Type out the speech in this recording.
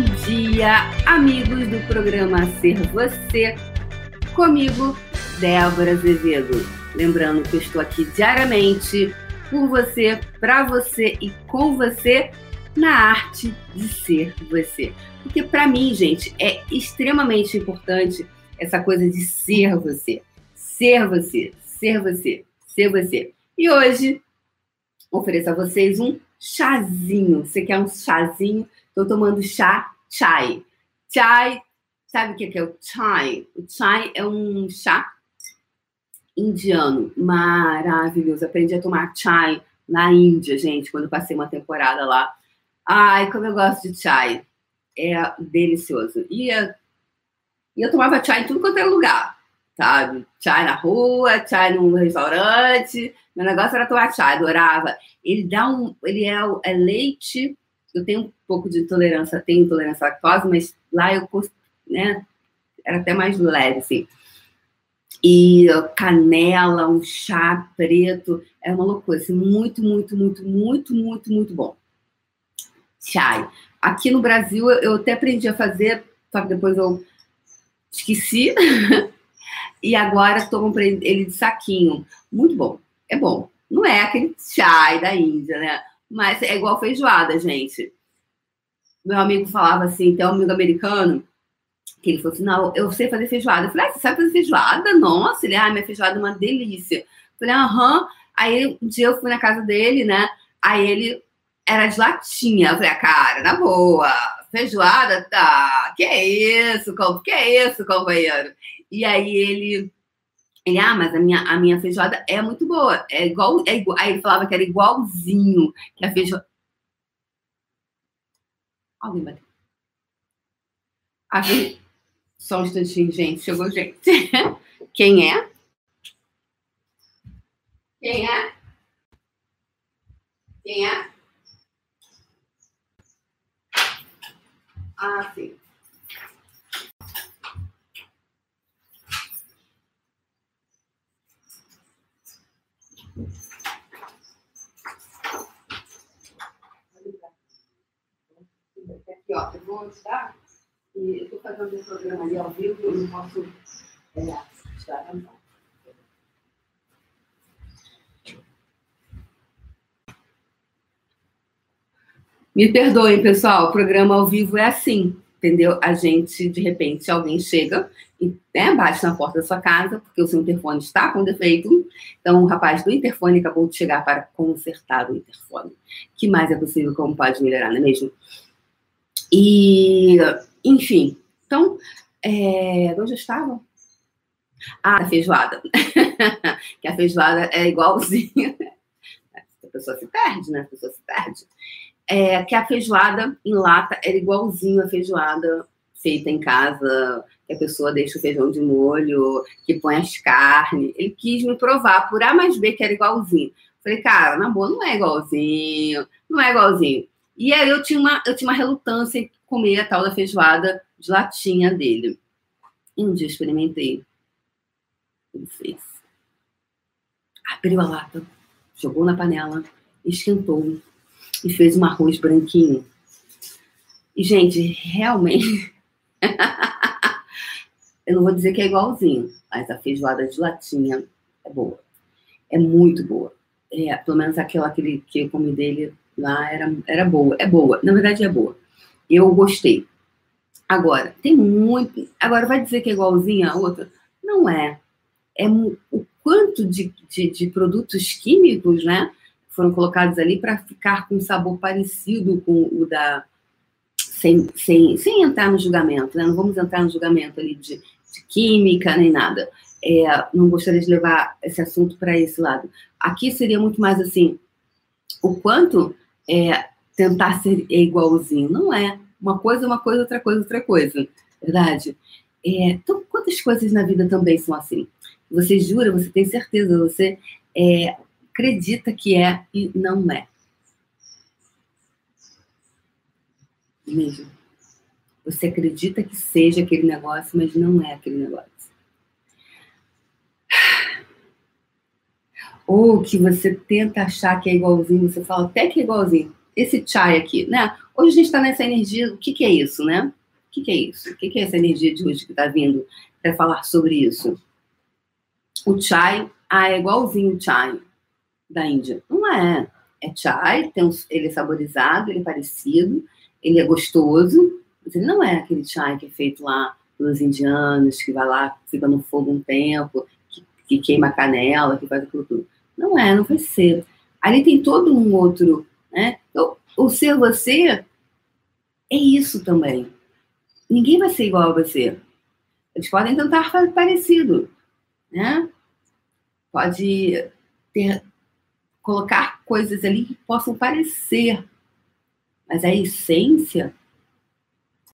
dia, amigos do programa Ser Você. Comigo, Débora Azevedo. Lembrando que eu estou aqui diariamente por você, para você e com você na arte de ser você. Porque para mim, gente, é extremamente importante essa coisa de ser você. Ser você, ser você, ser você. E hoje ofereço a vocês um chazinho. Você quer um chazinho? Estou tomando chá chai. Chai, sabe o que é o chai? O chai é um chá indiano maravilhoso. Aprendi a tomar chai na Índia, gente, quando passei uma temporada lá. Ai, como eu gosto de chai. É delicioso. E eu, eu tomava chai em tudo quanto era lugar, sabe? Chai na rua, chai num restaurante. Meu negócio era tomar chai, adorava. Ele dá um. Ele é, é leite eu tenho um pouco de intolerância, tenho intolerância à lactose, mas lá eu, né, era até mais leve, assim. E canela, um chá preto, é uma loucura, assim, muito, muito, muito, muito, muito, muito bom. Chai. Aqui no Brasil, eu até aprendi a fazer, só que depois eu esqueci. e agora tomo ele de saquinho. Muito bom. É bom. Não é aquele chai da Índia, né? Mas é igual feijoada, gente. Meu amigo falava assim, tem um amigo americano, que ele falou assim, não, eu sei fazer feijoada. Eu falei, ah, você sabe fazer feijoada? Nossa, ele, ah, minha feijoada é uma delícia. Eu falei, aham. Aí um dia eu fui na casa dele, né? Aí ele era de latinha. Eu falei, ah, cara, na boa, feijoada, tá. Que é isso, que é isso, companheiro? E aí ele ele, ah, mas a minha, a minha feijoada é muito boa. É igual, é igual. Aí ele falava que era igualzinho que a feijoada. Alguém bateu. A. Só um instantinho, gente. Chegou gente. Quem é? Quem é? Quem é? Ah, sim. Ó, eu vou ajudar. E eu estou fazendo um programa ali ao vivo, eu não posso é. Me perdoem, pessoal, o programa ao vivo é assim entendeu? A gente, de repente, alguém chega e né, bate na porta da sua casa, porque o seu interfone está com defeito. Então, o rapaz do interfone acabou de chegar para consertar o interfone. que mais é possível? Como pode melhorar, não é mesmo? E, enfim, então, é, onde eu estava? Ah, a feijoada. que a feijoada é igualzinha. A pessoa se perde, né? A pessoa se perde é, que a feijoada em lata era igualzinho a feijoada feita em casa, que a pessoa deixa o feijão de molho, que põe as carnes. Ele quis me provar por A mais B que era igualzinho. Falei, cara, na boa, não é igualzinho, não é igualzinho. E aí eu tinha uma, eu tinha uma relutância em comer a tal da feijoada de latinha dele. E um dia experimentei. Ele fez. Abriu a lata, jogou na panela, esquentou e fez um arroz branquinho. E, gente, realmente. eu não vou dizer que é igualzinho, mas a feijoada de latinha é boa. É muito boa. É, pelo menos aquela que, que eu comi dele lá era, era boa. É boa. Na verdade, é boa. Eu gostei. Agora, tem muito. Agora, vai dizer que é igualzinha a outra? Não é. É o quanto de, de, de produtos químicos, né? foram colocados ali para ficar com um sabor parecido com o da. Sem, sem, sem entrar no julgamento, né? Não vamos entrar no julgamento ali de, de química nem nada. É, não gostaria de levar esse assunto para esse lado. Aqui seria muito mais assim: o quanto é, tentar ser igualzinho. Não é. Uma coisa é uma coisa, outra coisa, outra coisa. Verdade? É, então, quantas coisas na vida também são assim? Você jura, você tem certeza, você é, acredita que é e não é. Mesmo. Você acredita que seja aquele negócio, mas não é aquele negócio. Ou que você tenta achar que é igualzinho, você fala até que é igualzinho. Esse chai aqui, né? Hoje a gente está nessa energia, o que, que é isso, né? que, que é isso? O que, que é essa energia de hoje que está vindo para falar sobre isso? O chai, ah, é igualzinho o chai da Índia. Não é. É chai, tem um, ele é saborizado, ele é parecido, ele é gostoso, mas ele não é aquele chai que é feito lá pelos indianos, que vai lá, fica no fogo um tempo, que queima canela, que faz aquilo tudo. Não é, não vai ser. Ali tem todo um outro, né? Então, o ser você é isso também. Ninguém vai ser igual a você. Eles podem tentar fazer parecido, né? Pode ter, colocar coisas ali que possam parecer, mas a essência